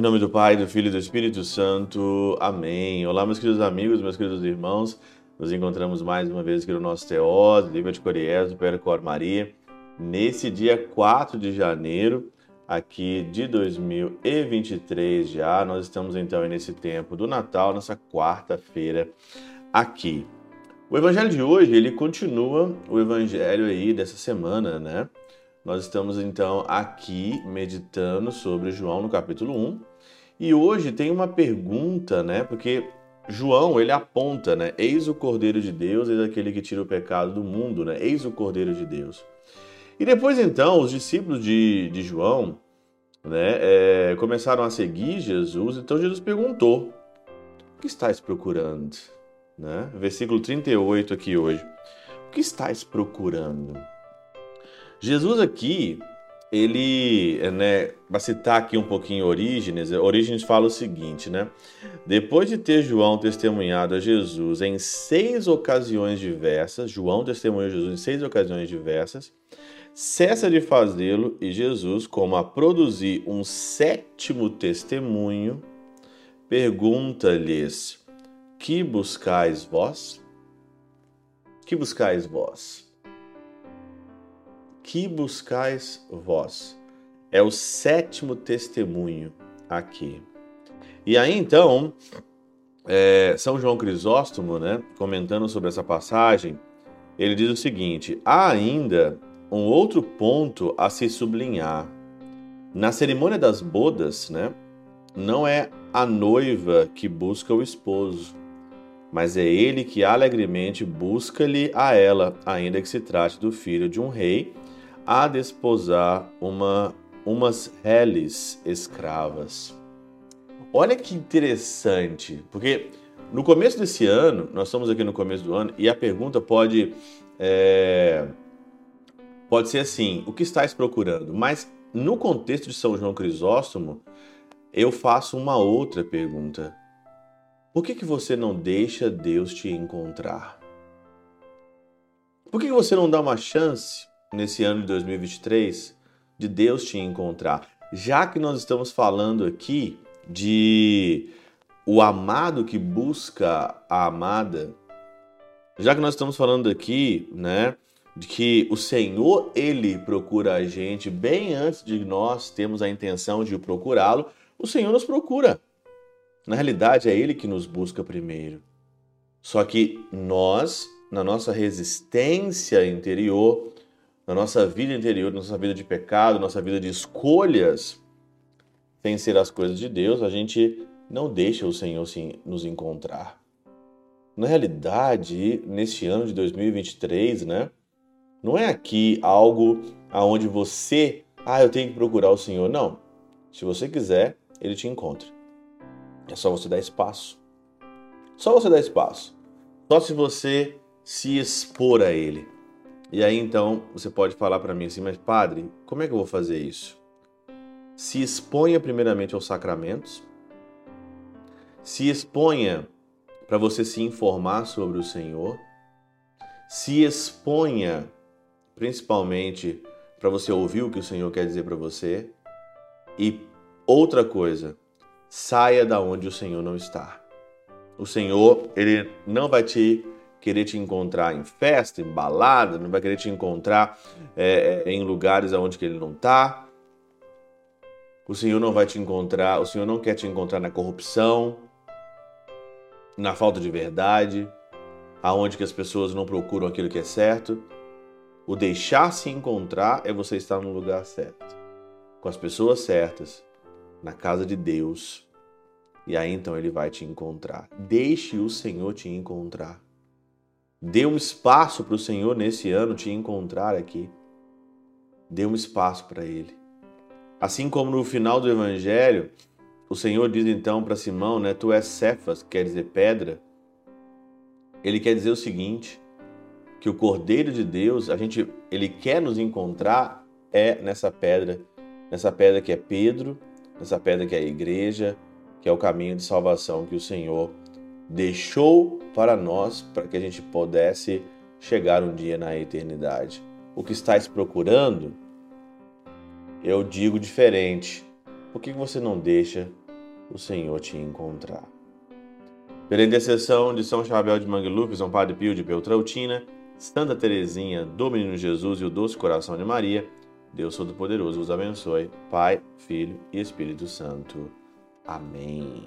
Em nome do Pai, do Filho e do Espírito Santo. Amém. Olá, meus queridos amigos, meus queridos irmãos. Nos encontramos mais uma vez aqui no nosso Teós, Livro de Coriés, do Percor Maria, nesse dia 4 de janeiro, aqui de 2023 já. Nós estamos então nesse tempo do Natal, nessa quarta-feira aqui. O evangelho de hoje, ele continua o evangelho aí dessa semana, né? Nós estamos então aqui meditando sobre João no capítulo 1. E hoje tem uma pergunta, né? Porque João, ele aponta, né? Eis o Cordeiro de Deus, eis aquele que tira o pecado do mundo, né? Eis o Cordeiro de Deus. E depois então, os discípulos de, de João, né? É, começaram a seguir Jesus. Então Jesus perguntou, o que estáis procurando? Né? Versículo 38 aqui hoje. O que estáis procurando? Jesus aqui, ele, né, para citar aqui um pouquinho Orígenes, Orígenes fala o seguinte, né? Depois de ter João testemunhado a Jesus em seis ocasiões diversas, João testemunhou Jesus em seis ocasiões diversas, cessa de fazê-lo e Jesus, como a produzir um sétimo testemunho, pergunta-lhes: Que buscais vós? Que buscais vós? Que buscais vós? É o sétimo testemunho aqui. E aí então, é, São João Crisóstomo, né, comentando sobre essa passagem, ele diz o seguinte: há ainda um outro ponto a se sublinhar. Na cerimônia das bodas, né, não é a noiva que busca o esposo, mas é ele que alegremente busca-lhe a ela, ainda que se trate do filho de um rei a desposar uma, umas reles escravas. Olha que interessante, porque no começo desse ano, nós estamos aqui no começo do ano, e a pergunta pode, é, pode ser assim: o que estás procurando? Mas no contexto de São João Crisóstomo, eu faço uma outra pergunta. Por que, que você não deixa Deus te encontrar? Por que, que você não dá uma chance nesse ano de 2023 de Deus te encontrar. Já que nós estamos falando aqui de o amado que busca a amada, já que nós estamos falando aqui, né, de que o Senhor ele procura a gente bem antes de nós termos a intenção de procurá-lo, o Senhor nos procura. Na realidade é ele que nos busca primeiro. Só que nós, na nossa resistência interior, na nossa vida interior, na nossa vida de pecado, nossa vida de escolhas, sem ser as coisas de Deus, a gente não deixa o Senhor nos encontrar. Na realidade, neste ano de 2023, né, não é aqui algo aonde você, ah, eu tenho que procurar o Senhor. Não. Se você quiser, ele te encontra. É só você dar espaço. Só você dar espaço. Só se você se expor a ele. E aí então você pode falar para mim assim, mas padre, como é que eu vou fazer isso? Se exponha primeiramente aos sacramentos, se exponha para você se informar sobre o Senhor, se exponha principalmente para você ouvir o que o Senhor quer dizer para você e outra coisa, saia da onde o Senhor não está. O Senhor, ele não vai te querer te encontrar em festa, em balada, não vai querer te encontrar é, é, em lugares onde que ele não está. O Senhor não vai te encontrar, o Senhor não quer te encontrar na corrupção, na falta de verdade, aonde que as pessoas não procuram aquilo que é certo. O deixar se encontrar é você estar no lugar certo, com as pessoas certas, na casa de Deus. E aí então ele vai te encontrar. Deixe o Senhor te encontrar. Dê um espaço para o Senhor nesse ano te encontrar aqui. Dê um espaço para Ele. Assim como no final do Evangelho, o Senhor diz então para Simão, né? Tu és Cefas, quer dizer pedra. Ele quer dizer o seguinte, que o Cordeiro de Deus, a gente, ele quer nos encontrar é nessa pedra, nessa pedra que é Pedro, nessa pedra que é a igreja, que é o caminho de salvação que o Senhor deixou para nós para que a gente pudesse chegar um dia na eternidade. O que estás procurando? Eu digo diferente. Por que você não deixa o Senhor te encontrar. Pela intercessão de São Chabel de Mangluf, São Padre Pio de Peltrautina, Santa Teresinha do Menino Jesus e o Doce Coração de Maria, Deus Todo-Poderoso vos abençoe. Pai, Filho e Espírito Santo. Amém.